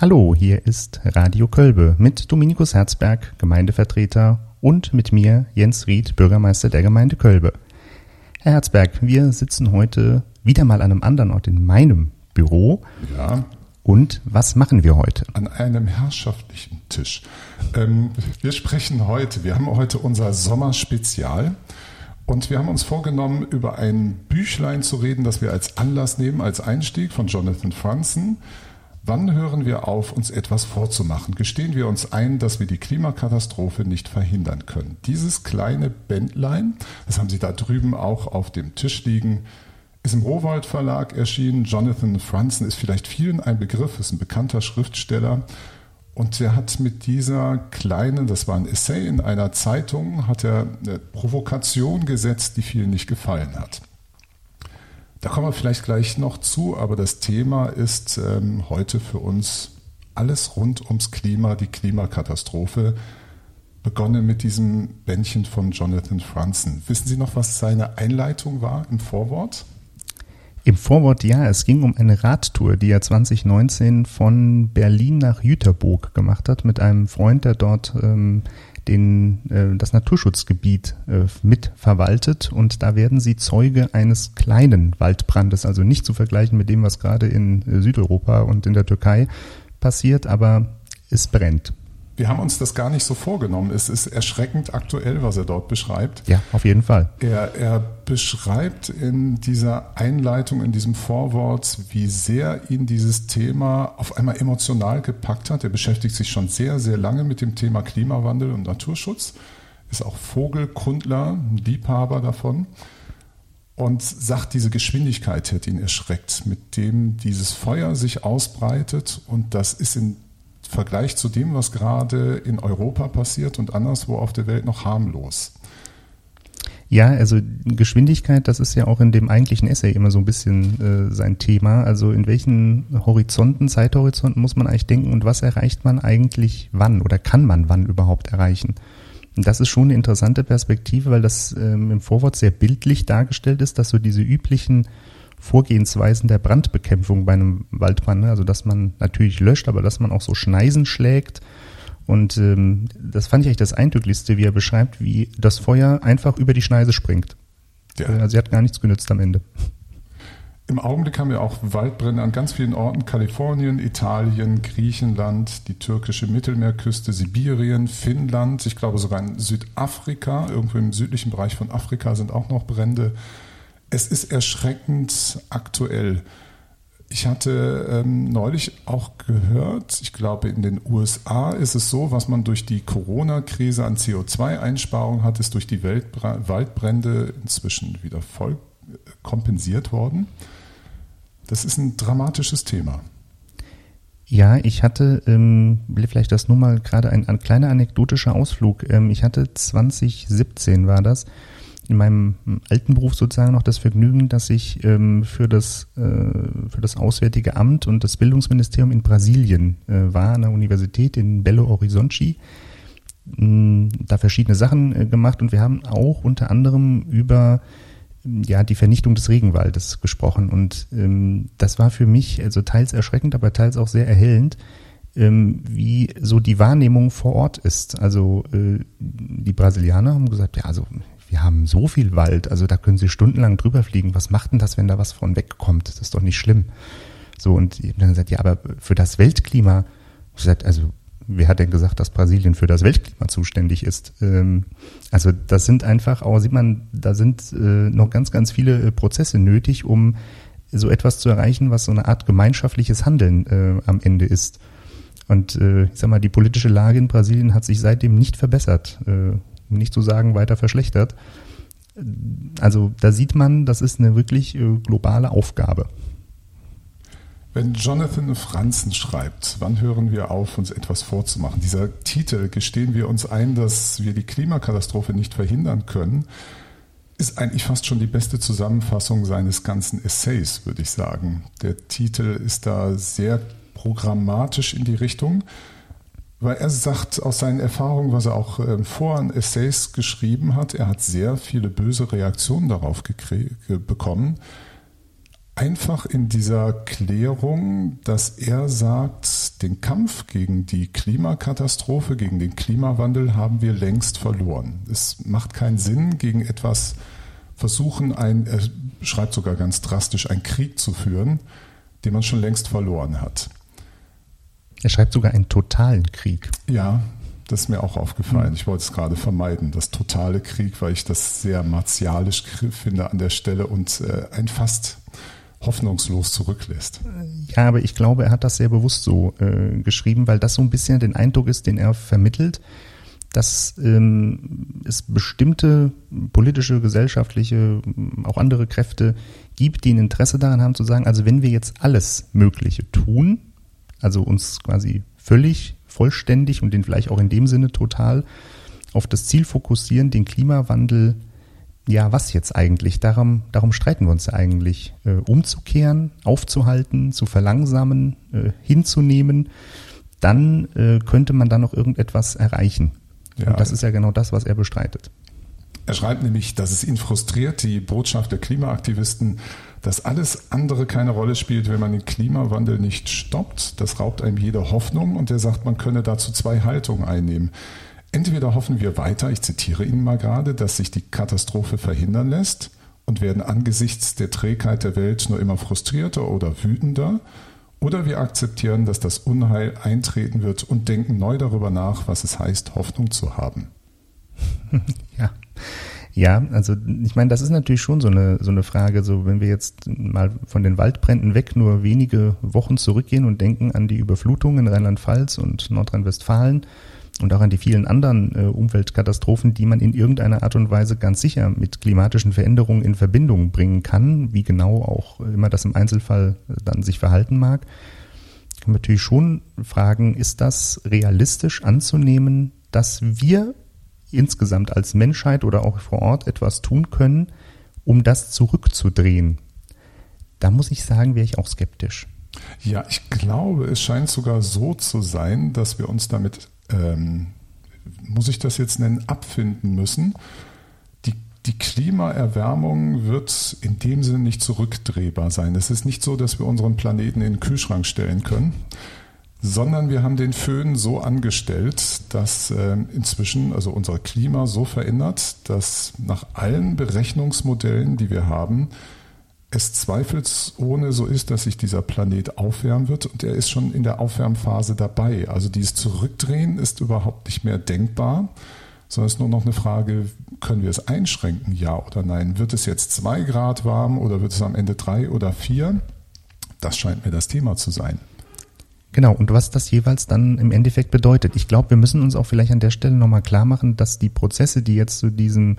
Hallo, hier ist Radio Kölbe mit Dominikus Herzberg, Gemeindevertreter und mit mir Jens Ried, Bürgermeister der Gemeinde Kölbe. Herr Herzberg, wir sitzen heute wieder mal an einem anderen Ort in meinem Büro. Ja. Und was machen wir heute? An einem herrschaftlichen Tisch. Ähm, wir sprechen heute, wir haben heute unser Sommerspezial. Und wir haben uns vorgenommen, über ein Büchlein zu reden, das wir als Anlass nehmen, als Einstieg von Jonathan Franzen. Wann hören wir auf, uns etwas vorzumachen? Gestehen wir uns ein, dass wir die Klimakatastrophe nicht verhindern können? Dieses kleine Bändlein, das haben Sie da drüben auch auf dem Tisch liegen, ist im Rowold Verlag erschienen. Jonathan Franzen ist vielleicht vielen ein Begriff, ist ein bekannter Schriftsteller. Und er hat mit dieser kleinen, das war ein Essay in einer Zeitung, hat er eine Provokation gesetzt, die vielen nicht gefallen hat. Da kommen wir vielleicht gleich noch zu, aber das Thema ist ähm, heute für uns alles rund ums Klima, die Klimakatastrophe. Begonnen mit diesem Bändchen von Jonathan Franzen. Wissen Sie noch, was seine Einleitung war im Vorwort? Im Vorwort ja, es ging um eine Radtour, die er 2019 von Berlin nach Jüterburg gemacht hat mit einem Freund, der dort ähm, den, äh, das Naturschutzgebiet äh, mitverwaltet und da werden sie Zeuge eines kleinen Waldbrandes, also nicht zu vergleichen mit dem, was gerade in äh, Südeuropa und in der Türkei passiert, aber es brennt. Wir haben uns das gar nicht so vorgenommen. Es ist erschreckend aktuell, was er dort beschreibt. Ja, auf jeden Fall. Er, er beschreibt in dieser Einleitung, in diesem Vorwort, wie sehr ihn dieses Thema auf einmal emotional gepackt hat. Er beschäftigt sich schon sehr, sehr lange mit dem Thema Klimawandel und Naturschutz, ist auch Vogelkundler, Liebhaber davon und sagt, diese Geschwindigkeit hätte ihn erschreckt, mit dem dieses Feuer sich ausbreitet und das ist in Vergleich zu dem, was gerade in Europa passiert und anderswo auf der Welt noch harmlos. Ja, also Geschwindigkeit, das ist ja auch in dem eigentlichen Essay immer so ein bisschen äh, sein Thema. Also in welchen Horizonten, Zeithorizonten muss man eigentlich denken und was erreicht man eigentlich wann oder kann man wann überhaupt erreichen? Und das ist schon eine interessante Perspektive, weil das ähm, im Vorwort sehr bildlich dargestellt ist, dass so diese üblichen Vorgehensweisen der Brandbekämpfung bei einem Waldbrand. Ne? Also dass man natürlich löscht, aber dass man auch so Schneisen schlägt. Und ähm, das fand ich eigentlich das Eindrücklichste, wie er beschreibt, wie das Feuer einfach über die Schneise springt. Ja. Also sie hat gar nichts genützt am Ende. Im Augenblick haben wir auch Waldbrände an ganz vielen Orten. Kalifornien, Italien, Griechenland, die türkische Mittelmeerküste, Sibirien, Finnland. Ich glaube sogar in Südafrika, irgendwo im südlichen Bereich von Afrika sind auch noch Brände es ist erschreckend aktuell. Ich hatte ähm, neulich auch gehört, ich glaube in den USA ist es so, was man durch die Corona-Krise an CO2-Einsparung hat, ist durch die Weltbra Waldbrände inzwischen wieder voll äh, kompensiert worden. Das ist ein dramatisches Thema. Ja, ich hatte, ähm, vielleicht das nur mal gerade ein, ein kleiner anekdotischer Ausflug. Ähm, ich hatte 2017 war das, in meinem alten Beruf sozusagen noch das Vergnügen, dass ich ähm, für, das, äh, für das Auswärtige Amt und das Bildungsministerium in Brasilien äh, war, an der Universität in Belo Horizonte. Hm, da verschiedene Sachen äh, gemacht und wir haben auch unter anderem über ja, die Vernichtung des Regenwaldes gesprochen. Und ähm, das war für mich also teils erschreckend, aber teils auch sehr erhellend, ähm, wie so die Wahrnehmung vor Ort ist. Also äh, die Brasilianer haben gesagt, ja, also haben so viel Wald, also da können Sie stundenlang drüber fliegen. Was macht denn das, wenn da was von wegkommt? Das ist doch nicht schlimm. So, und ich dann gesagt, ja, aber für das Weltklima, gesagt, also wer hat denn gesagt, dass Brasilien für das Weltklima zuständig ist? Ähm, also das sind einfach, auch sieht man, da sind äh, noch ganz, ganz viele äh, Prozesse nötig, um so etwas zu erreichen, was so eine Art gemeinschaftliches Handeln äh, am Ende ist. Und äh, ich sag mal, die politische Lage in Brasilien hat sich seitdem nicht verbessert. Äh, um nicht zu sagen weiter verschlechtert. Also da sieht man, das ist eine wirklich äh, globale Aufgabe. Wenn Jonathan Franzen schreibt, wann hören wir auf, uns etwas vorzumachen? Dieser Titel, gestehen wir uns ein, dass wir die Klimakatastrophe nicht verhindern können, ist eigentlich fast schon die beste Zusammenfassung seines ganzen Essays, würde ich sagen. Der Titel ist da sehr programmatisch in die Richtung. Weil er sagt aus seinen Erfahrungen, was er auch äh, vor an Essays geschrieben hat, er hat sehr viele böse Reaktionen darauf bekommen. einfach in dieser Klärung, dass er sagt, den Kampf gegen die Klimakatastrophe, gegen den Klimawandel haben wir längst verloren. Es macht keinen Sinn, gegen etwas versuchen, ein, er schreibt sogar ganz drastisch, einen Krieg zu führen, den man schon längst verloren hat. Er schreibt sogar einen totalen Krieg. Ja, das ist mir auch aufgefallen. Ich wollte es gerade vermeiden, das totale Krieg, weil ich das sehr martialisch finde an der Stelle und äh, ein fast hoffnungslos zurücklässt. Ja, aber ich glaube, er hat das sehr bewusst so äh, geschrieben, weil das so ein bisschen den Eindruck ist, den er vermittelt, dass ähm, es bestimmte politische, gesellschaftliche, auch andere Kräfte gibt, die ein Interesse daran haben zu sagen, also wenn wir jetzt alles Mögliche tun, also uns quasi völlig, vollständig und den vielleicht auch in dem Sinne total auf das Ziel fokussieren, den Klimawandel ja, was jetzt eigentlich? Darum, darum streiten wir uns ja eigentlich. Äh, umzukehren, aufzuhalten, zu verlangsamen, äh, hinzunehmen, dann äh, könnte man da noch irgendetwas erreichen. Ja. Und das ist ja genau das, was er bestreitet. Er schreibt nämlich, dass es ihn frustriert, die Botschaft der Klimaaktivisten, dass alles andere keine Rolle spielt, wenn man den Klimawandel nicht stoppt. Das raubt einem jede Hoffnung und er sagt, man könne dazu zwei Haltungen einnehmen. Entweder hoffen wir weiter, ich zitiere Ihnen mal gerade, dass sich die Katastrophe verhindern lässt und werden angesichts der Trägheit der Welt nur immer frustrierter oder wütender, oder wir akzeptieren, dass das Unheil eintreten wird und denken neu darüber nach, was es heißt, Hoffnung zu haben. Ja. Ja, also ich meine, das ist natürlich schon so eine, so eine Frage, so wenn wir jetzt mal von den Waldbränden weg nur wenige Wochen zurückgehen und denken an die Überflutung in Rheinland-Pfalz und Nordrhein-Westfalen, und auch an die vielen anderen äh, Umweltkatastrophen, die man in irgendeiner Art und Weise ganz sicher mit klimatischen Veränderungen in Verbindung bringen kann, wie genau auch immer das im Einzelfall dann sich verhalten mag, kann man natürlich schon fragen, ist das realistisch anzunehmen, dass wir insgesamt als Menschheit oder auch vor Ort etwas tun können, um das zurückzudrehen? Da muss ich sagen, wäre ich auch skeptisch. Ja, ich glaube, es scheint sogar so zu sein, dass wir uns damit ähm, muss ich das jetzt nennen, abfinden müssen. Die, die Klimaerwärmung wird in dem Sinne nicht zurückdrehbar sein. Es ist nicht so, dass wir unseren Planeten in den Kühlschrank stellen können, sondern wir haben den Föhn so angestellt, dass äh, inzwischen also unser Klima so verändert, dass nach allen Berechnungsmodellen, die wir haben, es zweifelsohne so ist, dass sich dieser Planet aufwärmen wird und er ist schon in der Aufwärmphase dabei. Also dieses Zurückdrehen ist überhaupt nicht mehr denkbar, sondern es ist nur noch eine Frage, können wir es einschränken, ja oder nein? Wird es jetzt zwei Grad warm oder wird es am Ende drei oder vier? Das scheint mir das Thema zu sein. Genau, und was das jeweils dann im Endeffekt bedeutet. Ich glaube, wir müssen uns auch vielleicht an der Stelle nochmal klar machen, dass die Prozesse, die jetzt zu diesem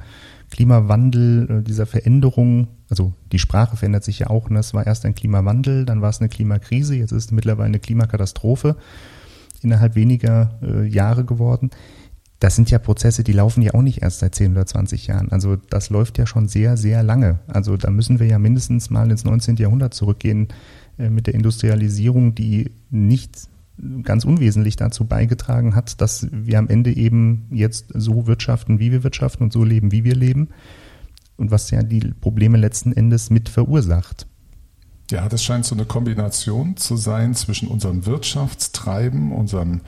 Klimawandel, äh, dieser Veränderung, also die Sprache verändert sich ja auch. Ne? Es war erst ein Klimawandel, dann war es eine Klimakrise, jetzt ist es mittlerweile eine Klimakatastrophe innerhalb weniger äh, Jahre geworden. Das sind ja Prozesse, die laufen ja auch nicht erst seit 10 oder 20 Jahren. Also das läuft ja schon sehr, sehr lange. Also da müssen wir ja mindestens mal ins 19. Jahrhundert zurückgehen mit der Industrialisierung, die nicht ganz unwesentlich dazu beigetragen hat, dass wir am Ende eben jetzt so wirtschaften, wie wir wirtschaften und so leben, wie wir leben. Und was ja die Probleme letzten Endes mit verursacht. Ja, das scheint so eine Kombination zu sein zwischen unserem Wirtschaftstreiben, unserem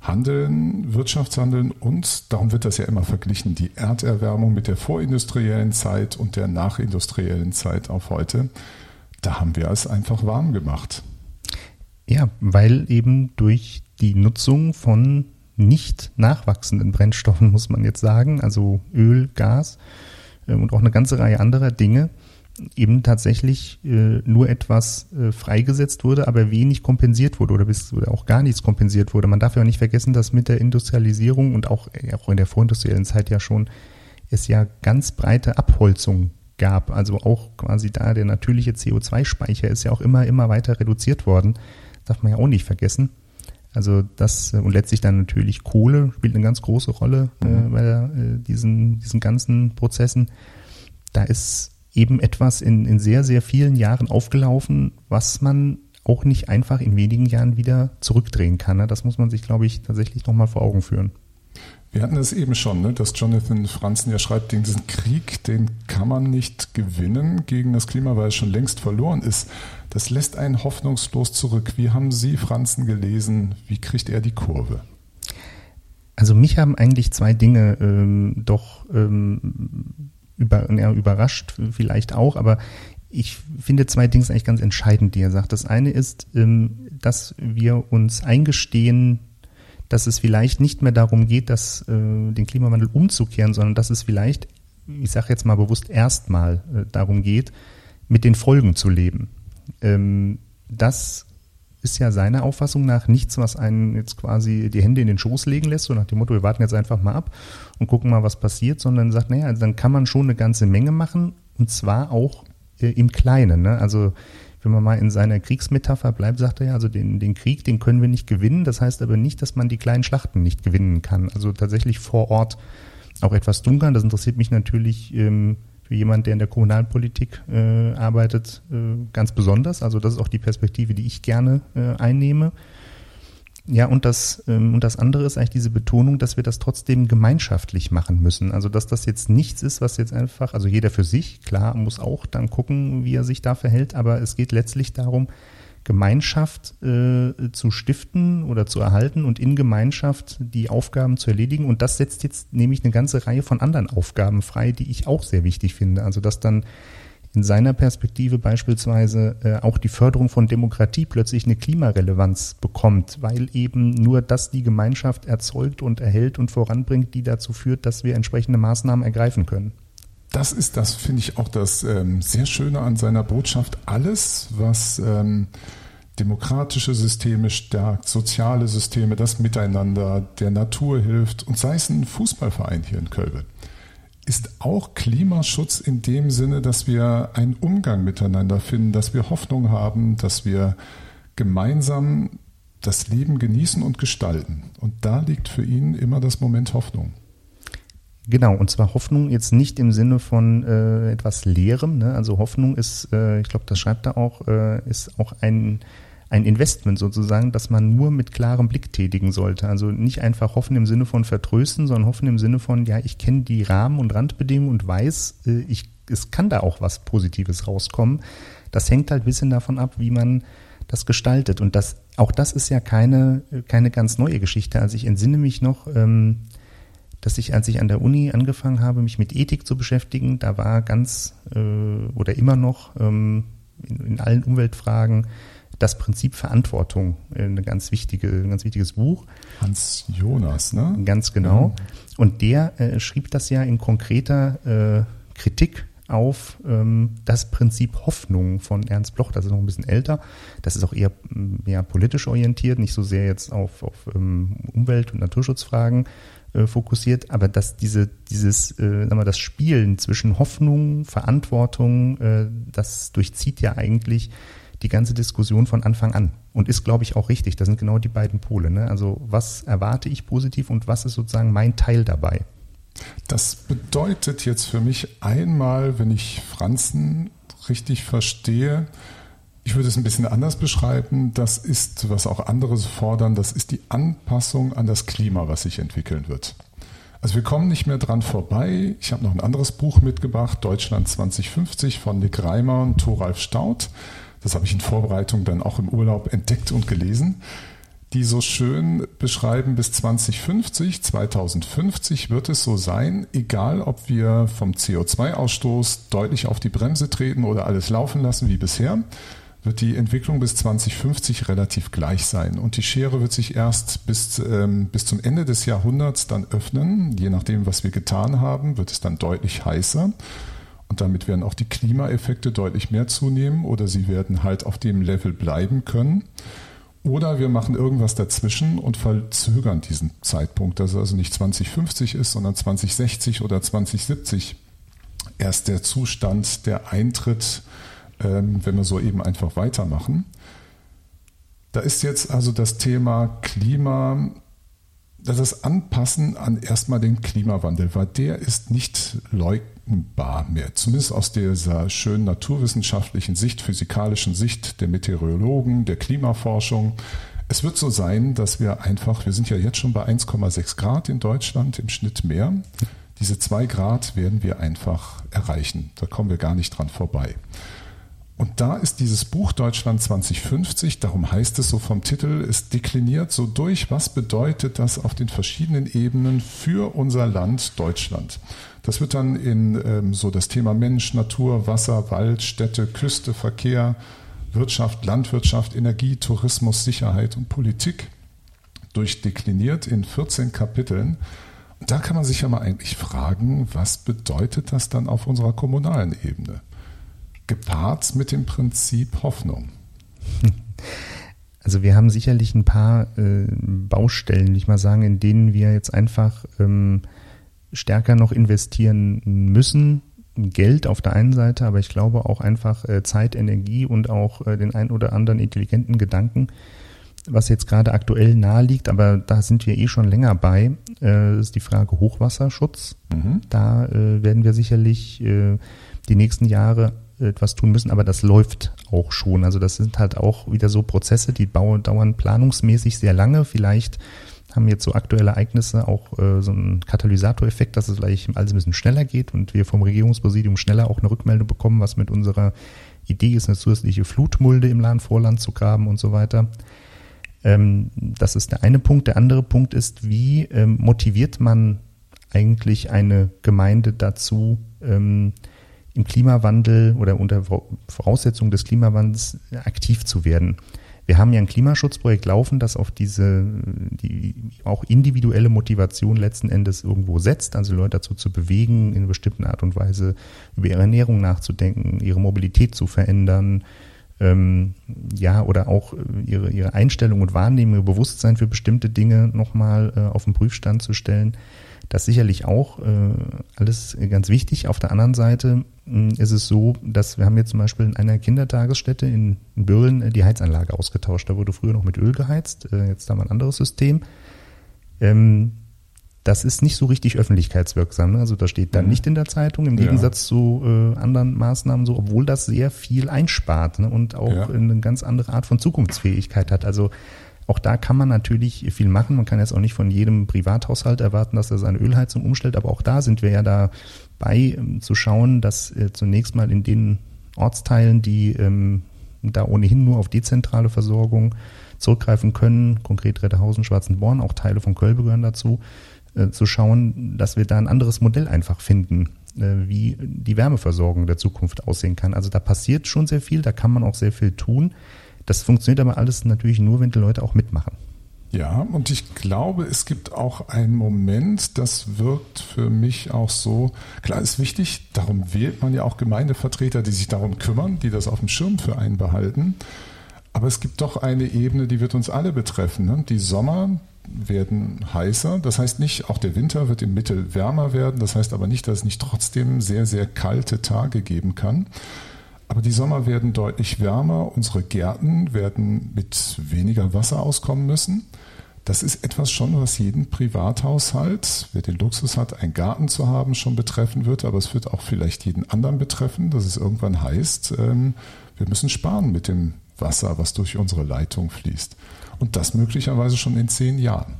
Handeln, Wirtschaftshandeln und, darum wird das ja immer verglichen, die Erderwärmung mit der vorindustriellen Zeit und der nachindustriellen Zeit auf heute. Da haben wir es einfach warm gemacht. Ja, weil eben durch die Nutzung von nicht nachwachsenden Brennstoffen, muss man jetzt sagen, also Öl, Gas äh, und auch eine ganze Reihe anderer Dinge, eben tatsächlich äh, nur etwas äh, freigesetzt wurde, aber wenig kompensiert wurde oder bis auch gar nichts kompensiert wurde. Man darf ja auch nicht vergessen, dass mit der Industrialisierung und auch, auch in der vorindustriellen Zeit ja schon es ja ganz breite Abholzung gab. Also auch quasi da der natürliche CO2-Speicher ist ja auch immer, immer weiter reduziert worden darf man ja auch nicht vergessen. Also das äh, und letztlich dann natürlich Kohle spielt eine ganz große Rolle äh, mhm. bei der, äh, diesen, diesen ganzen Prozessen. Da ist eben etwas in, in sehr, sehr vielen Jahren aufgelaufen, was man auch nicht einfach in wenigen Jahren wieder zurückdrehen kann. Ne? Das muss man sich, glaube ich, tatsächlich nochmal vor Augen führen. Wir hatten es eben schon, ne, dass Jonathan Franzen ja schreibt, diesen Krieg, den kann man nicht gewinnen gegen das Klima, weil es schon längst verloren ist. Das lässt einen hoffnungslos zurück. Wie haben Sie Franzen gelesen? Wie kriegt er die Kurve? Also mich haben eigentlich zwei Dinge ähm, doch ähm, über, ja, überrascht, vielleicht auch, aber ich finde zwei Dinge eigentlich ganz entscheidend, die er sagt. Das eine ist, ähm, dass wir uns eingestehen, dass es vielleicht nicht mehr darum geht, dass, äh, den Klimawandel umzukehren, sondern dass es vielleicht, ich sage jetzt mal bewusst erstmal äh, darum geht, mit den Folgen zu leben. Ähm, das ist ja seiner Auffassung nach nichts, was einen jetzt quasi die Hände in den Schoß legen lässt, so nach dem Motto, wir warten jetzt einfach mal ab und gucken mal, was passiert, sondern sagt, naja, also dann kann man schon eine ganze Menge machen und zwar auch äh, im Kleinen. Ne? Also wenn man mal in seiner Kriegsmetapher bleibt, sagt er ja, also den, den Krieg, den können wir nicht gewinnen. Das heißt aber nicht, dass man die kleinen Schlachten nicht gewinnen kann. Also tatsächlich vor Ort auch etwas tun kann. Das interessiert mich natürlich ähm, für jemand, der in der Kommunalpolitik äh, arbeitet, äh, ganz besonders. Also das ist auch die Perspektive, die ich gerne äh, einnehme. Ja, und das, ähm, und das andere ist eigentlich diese Betonung, dass wir das trotzdem gemeinschaftlich machen müssen. Also, dass das jetzt nichts ist, was jetzt einfach, also jeder für sich, klar, muss auch dann gucken, wie er sich da verhält, aber es geht letztlich darum, Gemeinschaft äh, zu stiften oder zu erhalten und in Gemeinschaft die Aufgaben zu erledigen. Und das setzt jetzt nämlich eine ganze Reihe von anderen Aufgaben frei, die ich auch sehr wichtig finde. Also, dass dann in seiner Perspektive beispielsweise äh, auch die Förderung von Demokratie plötzlich eine Klimarelevanz bekommt, weil eben nur das die Gemeinschaft erzeugt und erhält und voranbringt, die dazu führt, dass wir entsprechende Maßnahmen ergreifen können. Das ist das, finde ich, auch das ähm, sehr Schöne an seiner Botschaft. Alles, was ähm, demokratische Systeme stärkt, soziale Systeme, das Miteinander, der Natur hilft und sei es ein Fußballverein hier in Kölbe ist auch Klimaschutz in dem Sinne, dass wir einen Umgang miteinander finden, dass wir Hoffnung haben, dass wir gemeinsam das Leben genießen und gestalten. Und da liegt für ihn immer das Moment Hoffnung. Genau, und zwar Hoffnung jetzt nicht im Sinne von äh, etwas Leerem. Ne? Also Hoffnung ist, äh, ich glaube, das schreibt er auch, äh, ist auch ein ein Investment sozusagen, das man nur mit klarem Blick tätigen sollte. Also nicht einfach hoffen im Sinne von vertrösten, sondern hoffen im Sinne von, ja, ich kenne die Rahmen und Randbedingungen und weiß, äh, ich, es kann da auch was Positives rauskommen. Das hängt halt ein bisschen davon ab, wie man das gestaltet. Und das, auch das ist ja keine, keine ganz neue Geschichte. Also ich entsinne mich noch, ähm, dass ich, als ich an der Uni angefangen habe, mich mit Ethik zu beschäftigen, da war ganz äh, oder immer noch ähm, in, in allen Umweltfragen das Prinzip Verantwortung, äh, eine ganz wichtige, ein ganz wichtiges Buch. Hans Jonas, ne? Ganz genau. Ja. Und der äh, schrieb das ja in konkreter äh, Kritik auf ähm, das Prinzip Hoffnung von Ernst Bloch. Das ist noch ein bisschen älter. Das ist auch eher mehr politisch orientiert, nicht so sehr jetzt auf, auf ähm, Umwelt- und Naturschutzfragen äh, fokussiert, aber dass diese, dieses, äh, sagen wir, das Spielen zwischen Hoffnung, Verantwortung, äh, das durchzieht ja eigentlich die ganze Diskussion von Anfang an und ist, glaube ich, auch richtig. Das sind genau die beiden Pole. Ne? Also was erwarte ich positiv und was ist sozusagen mein Teil dabei? Das bedeutet jetzt für mich einmal, wenn ich Franzen richtig verstehe, ich würde es ein bisschen anders beschreiben. Das ist, was auch andere fordern, das ist die Anpassung an das Klima, was sich entwickeln wird. Also wir kommen nicht mehr dran vorbei. Ich habe noch ein anderes Buch mitgebracht, Deutschland 2050 von Nick Reimer und Thoralf Staudt das habe ich in Vorbereitung dann auch im Urlaub entdeckt und gelesen, die so schön beschreiben, bis 2050, 2050 wird es so sein, egal ob wir vom CO2-Ausstoß deutlich auf die Bremse treten oder alles laufen lassen wie bisher, wird die Entwicklung bis 2050 relativ gleich sein. Und die Schere wird sich erst bis, ähm, bis zum Ende des Jahrhunderts dann öffnen. Je nachdem, was wir getan haben, wird es dann deutlich heißer. Und damit werden auch die Klimaeffekte deutlich mehr zunehmen oder sie werden halt auf dem Level bleiben können. Oder wir machen irgendwas dazwischen und verzögern diesen Zeitpunkt, dass es also nicht 2050 ist, sondern 2060 oder 2070 erst der Zustand, der eintritt, ähm, wenn wir so eben einfach weitermachen. Da ist jetzt also das Thema Klima das Anpassen an erstmal den Klimawandel, weil der ist nicht leugnbar mehr. Zumindest aus dieser schönen naturwissenschaftlichen Sicht, physikalischen Sicht der Meteorologen, der Klimaforschung Es wird so sein, dass wir einfach, wir sind ja jetzt schon bei 1,6 Grad in Deutschland im Schnitt mehr. Diese zwei Grad werden wir einfach erreichen. Da kommen wir gar nicht dran vorbei. Und da ist dieses Buch Deutschland 2050, darum heißt es so vom Titel, es dekliniert so durch, was bedeutet das auf den verschiedenen Ebenen für unser Land Deutschland. Das wird dann in ähm, so das Thema Mensch, Natur, Wasser, Wald, Städte, Küste, Verkehr, Wirtschaft, Landwirtschaft, Energie, Tourismus, Sicherheit und Politik durchdekliniert in 14 Kapiteln. Da kann man sich ja mal eigentlich fragen, was bedeutet das dann auf unserer kommunalen Ebene? Gepaart mit dem Prinzip Hoffnung. Also wir haben sicherlich ein paar äh, Baustellen, würde ich mal sagen, in denen wir jetzt einfach ähm, stärker noch investieren müssen, Geld auf der einen Seite, aber ich glaube auch einfach äh, Zeit, Energie und auch äh, den ein oder anderen intelligenten Gedanken, was jetzt gerade aktuell nahe liegt, aber da sind wir eh schon länger bei, äh, ist die Frage Hochwasserschutz. Mhm. Da äh, werden wir sicherlich äh, die nächsten Jahre etwas tun müssen, aber das läuft auch schon. Also das sind halt auch wieder so Prozesse, die dauern planungsmäßig sehr lange. Vielleicht haben jetzt so aktuelle Ereignisse auch äh, so einen Katalysatoreffekt, dass es vielleicht alles ein bisschen schneller geht und wir vom Regierungspräsidium schneller auch eine Rückmeldung bekommen, was mit unserer Idee ist, eine zusätzliche Flutmulde im Lahn-Vorland zu graben und so weiter. Ähm, das ist der eine Punkt. Der andere Punkt ist, wie ähm, motiviert man eigentlich eine Gemeinde dazu, ähm, im Klimawandel oder unter Voraussetzung des Klimawandels aktiv zu werden. Wir haben ja ein Klimaschutzprojekt laufen, das auf diese die auch individuelle Motivation letzten Endes irgendwo setzt, also Leute dazu zu bewegen, in bestimmten Art und Weise über ihre Ernährung nachzudenken, ihre Mobilität zu verändern, ähm, ja, oder auch ihre, ihre Einstellung und Wahrnehmung, ihr Bewusstsein für bestimmte Dinge nochmal äh, auf den Prüfstand zu stellen. Das sicherlich auch äh, alles ganz wichtig. Auf der anderen Seite äh, ist es so, dass wir haben jetzt zum Beispiel in einer Kindertagesstätte in, in Bürlen äh, die Heizanlage ausgetauscht. Da wurde früher noch mit Öl geheizt, äh, jetzt haben wir ein anderes System. Ähm, das ist nicht so richtig öffentlichkeitswirksam. Ne? Also das steht dann mhm. nicht in der Zeitung, im Gegensatz ja. zu äh, anderen Maßnahmen so, obwohl das sehr viel einspart ne? und auch ja. eine ganz andere Art von Zukunftsfähigkeit hat. Also auch da kann man natürlich viel machen. Man kann jetzt auch nicht von jedem Privathaushalt erwarten, dass er seine Ölheizung umstellt, aber auch da sind wir ja dabei ähm, zu schauen, dass äh, zunächst mal in den Ortsteilen, die ähm, da ohnehin nur auf dezentrale Versorgung zurückgreifen können, konkret Retterhausen, Schwarzenborn, auch Teile von Köln gehören dazu, äh, zu schauen, dass wir da ein anderes Modell einfach finden, äh, wie die Wärmeversorgung der Zukunft aussehen kann. Also da passiert schon sehr viel, da kann man auch sehr viel tun. Das funktioniert aber alles natürlich nur, wenn die Leute auch mitmachen. Ja, und ich glaube, es gibt auch einen Moment, das wirkt für mich auch so, klar ist wichtig, darum wählt man ja auch Gemeindevertreter, die sich darum kümmern, die das auf dem Schirm für einen behalten. Aber es gibt doch eine Ebene, die wird uns alle betreffen. Ne? Die Sommer werden heißer, das heißt nicht, auch der Winter wird im Mittel wärmer werden, das heißt aber nicht, dass es nicht trotzdem sehr, sehr kalte Tage geben kann. Aber die Sommer werden deutlich wärmer. Unsere Gärten werden mit weniger Wasser auskommen müssen. Das ist etwas schon, was jeden Privathaushalt, wer den Luxus hat, einen Garten zu haben, schon betreffen wird. Aber es wird auch vielleicht jeden anderen betreffen, dass es irgendwann heißt, ähm, wir müssen sparen mit dem Wasser, was durch unsere Leitung fließt. Und das möglicherweise schon in zehn Jahren.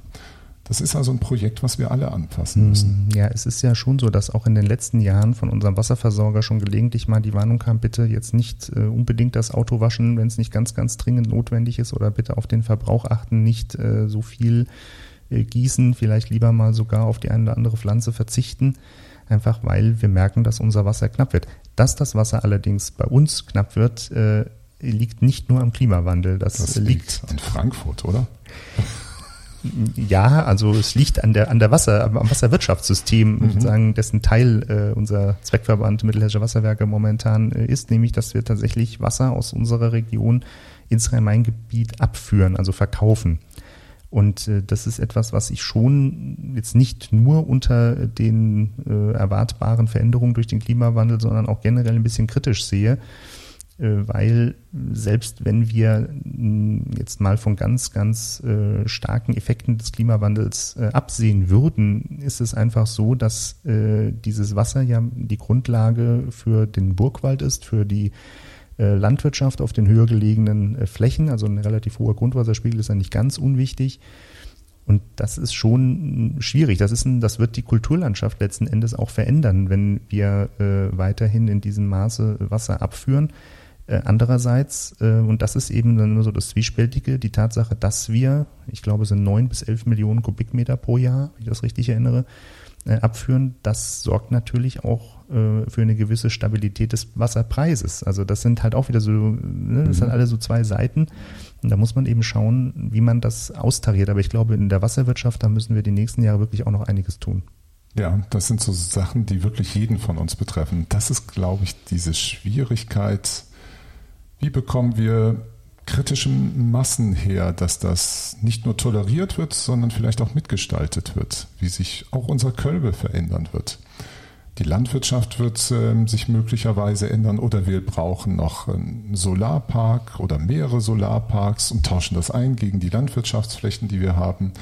Das ist also ein Projekt, was wir alle anpassen müssen. Mm, ja, es ist ja schon so, dass auch in den letzten Jahren von unserem Wasserversorger schon gelegentlich mal die Warnung kam, bitte jetzt nicht äh, unbedingt das Auto waschen, wenn es nicht ganz, ganz dringend notwendig ist oder bitte auf den Verbrauch achten, nicht äh, so viel äh, gießen, vielleicht lieber mal sogar auf die eine oder andere Pflanze verzichten, einfach weil wir merken, dass unser Wasser knapp wird. Dass das Wasser allerdings bei uns knapp wird, äh, liegt nicht nur am Klimawandel. Das, das liegt, liegt an Frankfurt, oder? Ja, also es liegt an der, an der Wasser, am Wasserwirtschaftssystem, mhm. sozusagen, dessen Teil äh, unser Zweckverband Mittelhessische Wasserwerke momentan äh, ist, nämlich, dass wir tatsächlich Wasser aus unserer Region ins Rhein-Main-Gebiet abführen, also verkaufen. Und äh, das ist etwas, was ich schon jetzt nicht nur unter den äh, erwartbaren Veränderungen durch den Klimawandel, sondern auch generell ein bisschen kritisch sehe. Äh, weil selbst wenn wir mm, jetzt mal von ganz, ganz äh, starken Effekten des Klimawandels äh, absehen würden, ist es einfach so, dass dieses Wasser ja die Grundlage für den Burgwald ist, für die Landwirtschaft auf den höher gelegenen Flächen, also ein relativ hoher Grundwasserspiegel ist ja nicht ganz unwichtig. Und das ist schon schwierig. Das, ist ein, das wird die Kulturlandschaft letzten Endes auch verändern, wenn wir äh, weiterhin in diesem Maße Wasser abführen. Äh, andererseits, äh, und das ist eben dann nur so das Zwiespältige, die Tatsache, dass wir, ich glaube, es sind neun bis elf Millionen Kubikmeter pro Jahr, wenn ich das richtig erinnere, äh, abführen, das sorgt natürlich auch für eine gewisse Stabilität des Wasserpreises. Also das sind halt auch wieder so, ne, das mhm. sind alle so zwei Seiten. Und da muss man eben schauen, wie man das austariert. Aber ich glaube, in der Wasserwirtschaft, da müssen wir die nächsten Jahre wirklich auch noch einiges tun. Ja, das sind so Sachen, die wirklich jeden von uns betreffen. Das ist, glaube ich, diese Schwierigkeit. Wie bekommen wir kritischen Massen her, dass das nicht nur toleriert wird, sondern vielleicht auch mitgestaltet wird, wie sich auch unser Kölbe verändern wird. Die Landwirtschaft wird äh, sich möglicherweise ändern oder wir brauchen noch einen Solarpark oder mehrere Solarparks und tauschen das ein gegen die Landwirtschaftsflächen, die wir haben.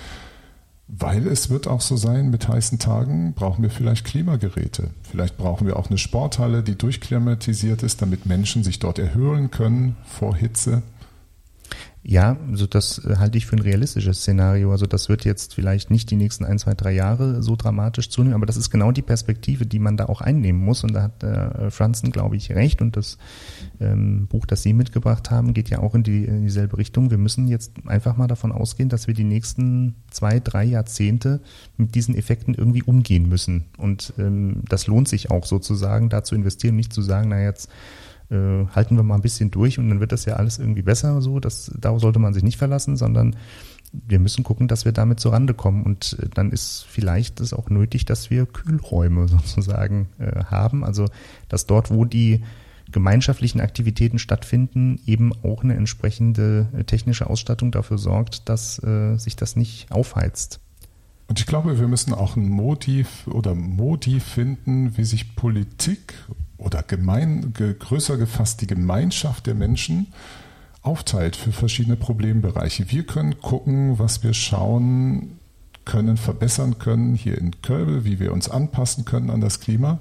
Weil es wird auch so sein, mit heißen Tagen brauchen wir vielleicht Klimageräte. Vielleicht brauchen wir auch eine Sporthalle, die durchklimatisiert ist, damit Menschen sich dort erhöhlen können vor Hitze. Ja, also das äh, halte ich für ein realistisches Szenario. Also das wird jetzt vielleicht nicht die nächsten ein, zwei, drei Jahre so dramatisch zunehmen, aber das ist genau die Perspektive, die man da auch einnehmen muss. Und da hat äh, Franzen, glaube ich, recht. Und das ähm, Buch, das Sie mitgebracht haben, geht ja auch in, die, in dieselbe Richtung. Wir müssen jetzt einfach mal davon ausgehen, dass wir die nächsten zwei, drei Jahrzehnte mit diesen Effekten irgendwie umgehen müssen. Und ähm, das lohnt sich auch sozusagen, da zu investieren, nicht zu sagen, na jetzt äh, halten wir mal ein bisschen durch und dann wird das ja alles irgendwie besser so. Das, darauf sollte man sich nicht verlassen, sondern wir müssen gucken, dass wir damit zurande kommen. Und äh, dann ist vielleicht es auch nötig, dass wir Kühlräume sozusagen äh, haben. Also dass dort, wo die gemeinschaftlichen Aktivitäten stattfinden, eben auch eine entsprechende äh, technische Ausstattung dafür sorgt, dass äh, sich das nicht aufheizt. Und ich glaube, wir müssen auch ein Motiv oder Modi finden, wie sich Politik oder gemein, größer gefasst die Gemeinschaft der Menschen aufteilt für verschiedene Problembereiche. Wir können gucken, was wir schauen können, verbessern können hier in Kölbe, wie wir uns anpassen können an das Klima.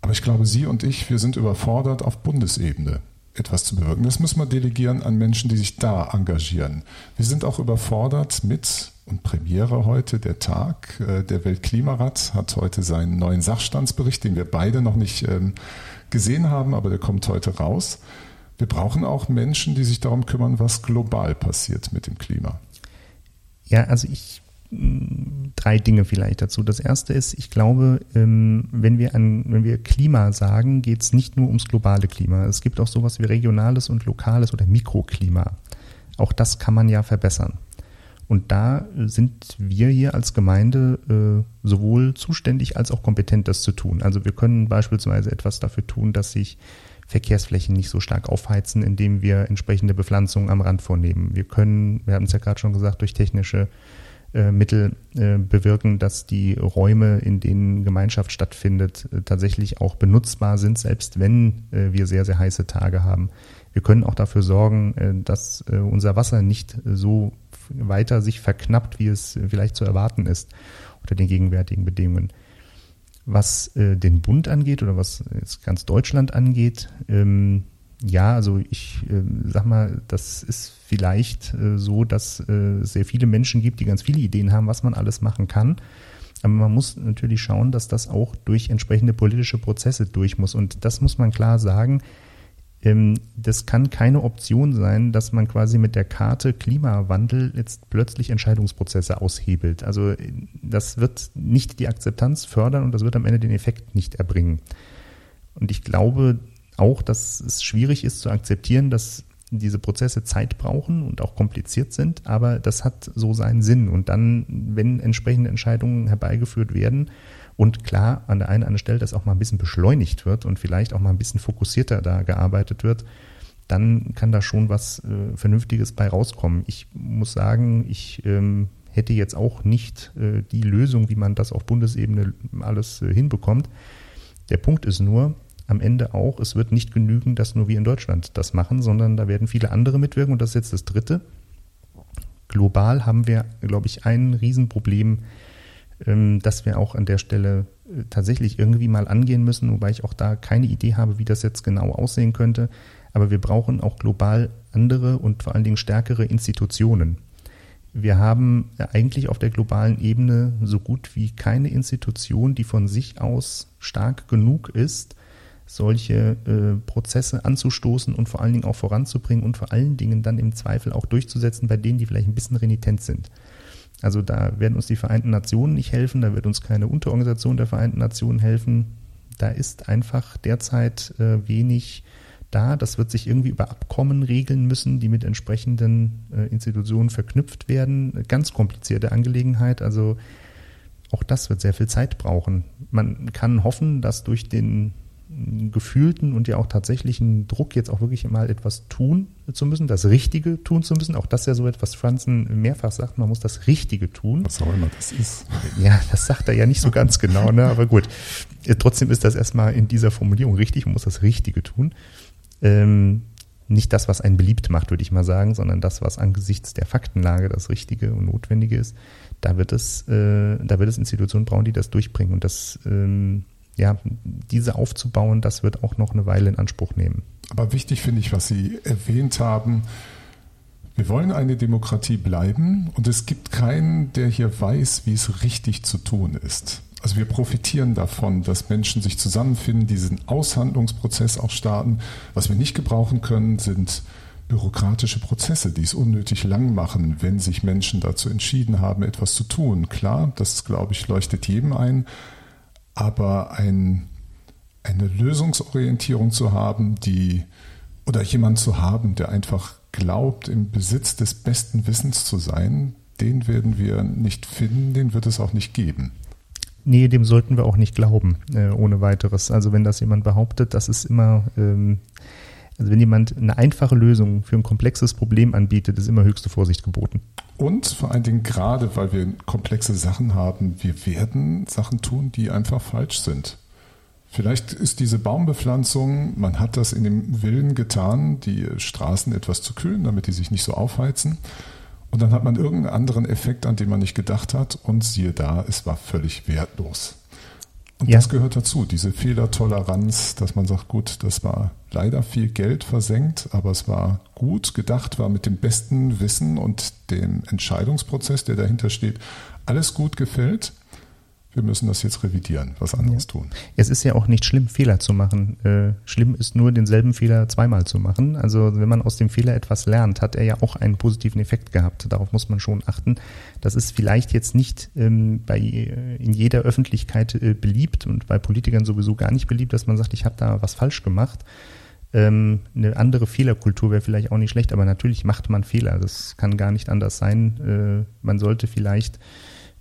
Aber ich glaube, Sie und ich, wir sind überfordert auf Bundesebene etwas zu bewirken. Das müssen wir delegieren an Menschen, die sich da engagieren. Wir sind auch überfordert mit, und Premiere heute, der Tag, äh, der Weltklimarat hat heute seinen neuen Sachstandsbericht, den wir beide noch nicht ähm, gesehen haben, aber der kommt heute raus. Wir brauchen auch Menschen, die sich darum kümmern, was global passiert mit dem Klima. Ja, also ich drei Dinge vielleicht dazu. Das erste ist, ich glaube, ähm, wenn wir an, wenn wir Klima sagen, geht es nicht nur ums globale Klima. Es gibt auch sowas wie regionales und lokales oder Mikroklima. Auch das kann man ja verbessern. Und da sind wir hier als Gemeinde äh, sowohl zuständig als auch kompetent, das zu tun. Also wir können beispielsweise etwas dafür tun, dass sich Verkehrsflächen nicht so stark aufheizen, indem wir entsprechende Bepflanzungen am Rand vornehmen. Wir können, wir haben es ja gerade schon gesagt, durch technische Mittel äh, bewirken, dass die Räume, in denen Gemeinschaft stattfindet, äh, tatsächlich auch benutzbar sind, selbst wenn wir sehr, sehr heiße Tage haben. Wir können auch dafür sorgen, dass unser Wasser nicht so weiter sich verknappt, wie es vielleicht zu erwarten ist unter den gegenwärtigen Bedingungen. Was den Bund angeht oder was jetzt ganz Deutschland angeht, ähm, ja, also ich äh, sag mal, das ist vielleicht äh, so, dass äh, es sehr viele Menschen gibt, die ganz viele Ideen haben, was man alles machen kann. Aber man muss natürlich schauen, dass das auch durch entsprechende politische Prozesse durch muss. Und das muss man klar sagen. Ähm, das kann keine Option sein, dass man quasi mit der Karte Klimawandel jetzt plötzlich Entscheidungsprozesse aushebelt. Also das wird nicht die Akzeptanz fördern und das wird am Ende den Effekt nicht erbringen. Und ich glaube, auch, dass es schwierig ist zu akzeptieren, dass diese Prozesse Zeit brauchen und auch kompliziert sind, aber das hat so seinen Sinn. Und dann, wenn entsprechende Entscheidungen herbeigeführt werden und klar an der einen oder anderen Stelle das auch mal ein bisschen beschleunigt wird und vielleicht auch mal ein bisschen fokussierter da gearbeitet wird, dann kann da schon was äh, Vernünftiges bei rauskommen. Ich muss sagen, ich ähm, hätte jetzt auch nicht äh, die Lösung, wie man das auf Bundesebene alles äh, hinbekommt. Der Punkt ist nur, am Ende auch, es wird nicht genügen, dass nur wir in Deutschland das machen, sondern da werden viele andere mitwirken. Und das ist jetzt das Dritte. Global haben wir, glaube ich, ein Riesenproblem ähm, dass wir auch an der Stelle äh, tatsächlich irgendwie mal angehen müssen, wobei ich auch da keine Idee habe, wie das jetzt genau aussehen könnte. Aber wir brauchen auch global andere und vor allen Dingen stärkere Institutionen. Wir haben eigentlich auf der globalen Ebene so gut wie keine Institution, die von sich aus stark genug ist, solche äh, Prozesse anzustoßen und vor allen Dingen auch voranzubringen und vor allen Dingen dann im Zweifel auch durchzusetzen bei denen, die vielleicht ein bisschen renitent sind. Also da werden uns die Vereinten Nationen nicht helfen, da wird uns keine Unterorganisation der Vereinten Nationen helfen. Da ist einfach derzeit äh, wenig da. Das wird sich irgendwie über Abkommen regeln müssen, die mit entsprechenden äh, Institutionen verknüpft werden. Ganz komplizierte Angelegenheit. Also auch das wird sehr viel Zeit brauchen. Man kann hoffen, dass durch den gefühlten und ja auch tatsächlichen Druck, jetzt auch wirklich mal etwas tun zu müssen, das Richtige tun zu müssen. Auch das ist ja so etwas, Franzen mehrfach sagt, man muss das Richtige tun. Was auch immer das ist. Ja, das sagt er ja nicht so ganz genau, ne? aber gut. Trotzdem ist das erstmal in dieser Formulierung richtig, man muss das Richtige tun. Ähm, nicht das, was einen beliebt macht, würde ich mal sagen, sondern das, was angesichts der Faktenlage das Richtige und Notwendige ist. Da wird es, äh, da wird es Institutionen brauchen, die das durchbringen. Und das ähm, ja, diese aufzubauen, das wird auch noch eine Weile in Anspruch nehmen. Aber wichtig finde ich, was Sie erwähnt haben, wir wollen eine Demokratie bleiben und es gibt keinen, der hier weiß, wie es richtig zu tun ist. Also wir profitieren davon, dass Menschen sich zusammenfinden, diesen Aushandlungsprozess auch starten. Was wir nicht gebrauchen können, sind bürokratische Prozesse, die es unnötig lang machen, wenn sich Menschen dazu entschieden haben, etwas zu tun. Klar, das glaube ich leuchtet jedem ein aber ein, eine Lösungsorientierung zu haben, die oder jemand zu haben, der einfach glaubt, im Besitz des besten Wissens zu sein, den werden wir nicht finden, den wird es auch nicht geben. Nee, dem sollten wir auch nicht glauben, äh, ohne weiteres. Also wenn das jemand behauptet, das ist immer, ähm, also wenn jemand eine einfache Lösung für ein komplexes Problem anbietet, ist immer höchste Vorsicht geboten. Und vor allen Dingen gerade, weil wir komplexe Sachen haben, wir werden Sachen tun, die einfach falsch sind. Vielleicht ist diese Baumbepflanzung, man hat das in dem Willen getan, die Straßen etwas zu kühlen, damit die sich nicht so aufheizen. Und dann hat man irgendeinen anderen Effekt, an den man nicht gedacht hat. Und siehe da, es war völlig wertlos. Und ja. das gehört dazu, diese Fehlertoleranz, dass man sagt, gut, das war leider viel Geld versenkt, aber es war gut gedacht, war mit dem besten Wissen und dem Entscheidungsprozess, der dahinter steht, alles gut gefällt wir müssen das jetzt revidieren, was anderes ja. tun. Es ist ja auch nicht schlimm, Fehler zu machen. Äh, schlimm ist nur, denselben Fehler zweimal zu machen. Also wenn man aus dem Fehler etwas lernt, hat er ja auch einen positiven Effekt gehabt. Darauf muss man schon achten. Das ist vielleicht jetzt nicht ähm, bei äh, in jeder Öffentlichkeit äh, beliebt und bei Politikern sowieso gar nicht beliebt, dass man sagt, ich habe da was falsch gemacht. Ähm, eine andere Fehlerkultur wäre vielleicht auch nicht schlecht, aber natürlich macht man Fehler. Das kann gar nicht anders sein. Äh, man sollte vielleicht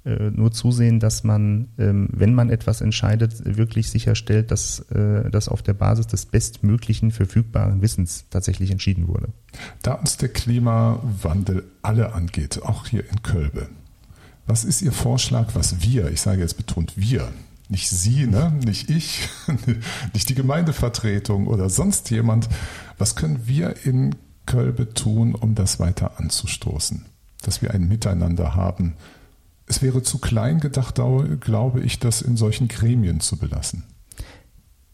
äh, nur zusehen, dass man, ähm, wenn man etwas entscheidet, wirklich sicherstellt, dass äh, das auf der Basis des bestmöglichen verfügbaren Wissens tatsächlich entschieden wurde. Da uns der Klimawandel alle angeht, auch hier in Kölbe, was ist Ihr Vorschlag, was wir, ich sage jetzt betont wir, nicht Sie, ne? nicht ich, nicht die Gemeindevertretung oder sonst jemand, was können wir in Kölbe tun, um das weiter anzustoßen? Dass wir ein Miteinander haben, es wäre zu klein gedacht, glaube ich, das in solchen Gremien zu belassen.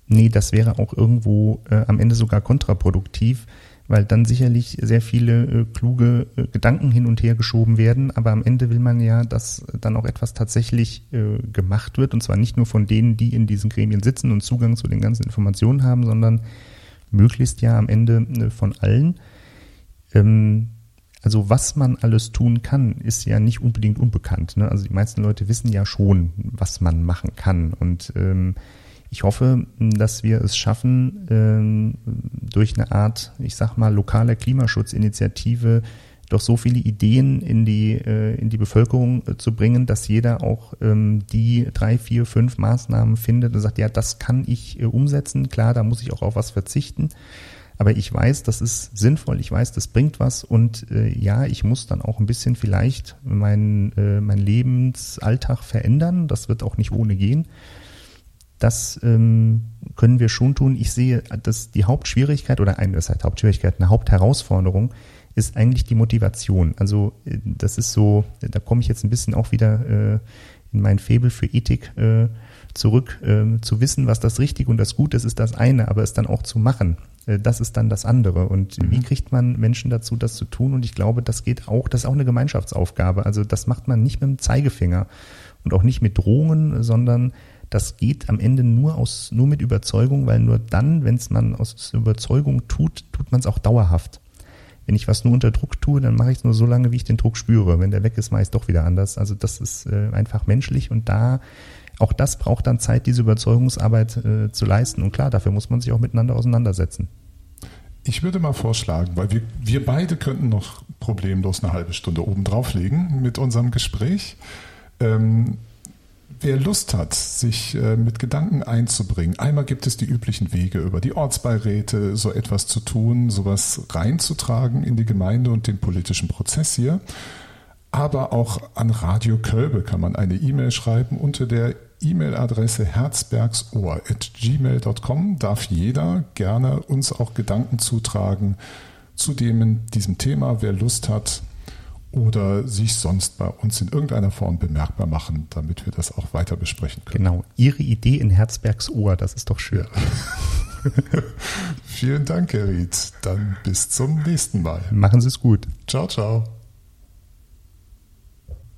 Nee, das wäre auch irgendwo äh, am Ende sogar kontraproduktiv, weil dann sicherlich sehr viele äh, kluge äh, Gedanken hin und her geschoben werden, aber am Ende will man ja, dass dann auch etwas tatsächlich äh, gemacht wird und zwar nicht nur von denen, die in diesen Gremien sitzen und Zugang zu den ganzen Informationen haben, sondern möglichst ja am Ende äh, von allen. Ähm, also was man alles tun kann, ist ja nicht unbedingt unbekannt. Ne? Also die meisten Leute wissen ja schon, was man machen kann. Und ähm, ich hoffe, dass wir es schaffen, ähm, durch eine Art, ich sag mal, lokale Klimaschutzinitiative doch so viele Ideen in die, äh, in die Bevölkerung äh, zu bringen, dass jeder auch ähm, die drei, vier, fünf Maßnahmen findet und sagt, ja, das kann ich äh, umsetzen. Klar, da muss ich auch auf was verzichten. Aber ich weiß, das ist sinnvoll, ich weiß, das bringt was und äh, ja, ich muss dann auch ein bisschen vielleicht meinen äh, mein Lebensalltag verändern. Das wird auch nicht ohne gehen. Das ähm, können wir schon tun. Ich sehe, dass die Hauptschwierigkeit oder eine das heißt Hauptschwierigkeit, eine Hauptherausforderung ist eigentlich die Motivation. Also äh, das ist so, da komme ich jetzt ein bisschen auch wieder äh, in mein Febel für Ethik äh, zurück. Äh, zu wissen, was das Richtige und das Gute ist, ist das eine, aber es dann auch zu machen, das ist dann das andere. Und mhm. wie kriegt man Menschen dazu, das zu tun? Und ich glaube, das geht auch, das ist auch eine Gemeinschaftsaufgabe. Also das macht man nicht mit dem Zeigefinger und auch nicht mit Drohungen, sondern das geht am Ende nur aus, nur mit Überzeugung, weil nur dann, wenn es man aus Überzeugung tut, tut man es auch dauerhaft. Wenn ich was nur unter Druck tue, dann mache ich es nur so lange, wie ich den Druck spüre. Wenn der weg ist, mache ich es doch wieder anders. Also das ist äh, einfach menschlich und da auch das braucht dann Zeit, diese Überzeugungsarbeit äh, zu leisten. Und klar, dafür muss man sich auch miteinander auseinandersetzen. Ich würde mal vorschlagen, weil wir, wir beide könnten noch problemlos eine halbe Stunde oben drauflegen mit unserem Gespräch. Ähm, wer Lust hat, sich äh, mit Gedanken einzubringen, einmal gibt es die üblichen Wege über die Ortsbeiräte, so etwas zu tun, sowas reinzutragen in die Gemeinde und den politischen Prozess hier. Aber auch an Radio Kölbe kann man eine E-Mail schreiben unter der E-Mail-Adresse herzbergsohr.gmail.com darf jeder gerne uns auch Gedanken zutragen zu dem, diesem Thema. Wer Lust hat, oder sich sonst bei uns in irgendeiner Form bemerkbar machen, damit wir das auch weiter besprechen können. Genau, Ihre Idee in Herzbergs Ohr, das ist doch schön. Vielen Dank, Herr Ried. Dann bis zum nächsten Mal. Machen Sie es gut. Ciao, ciao.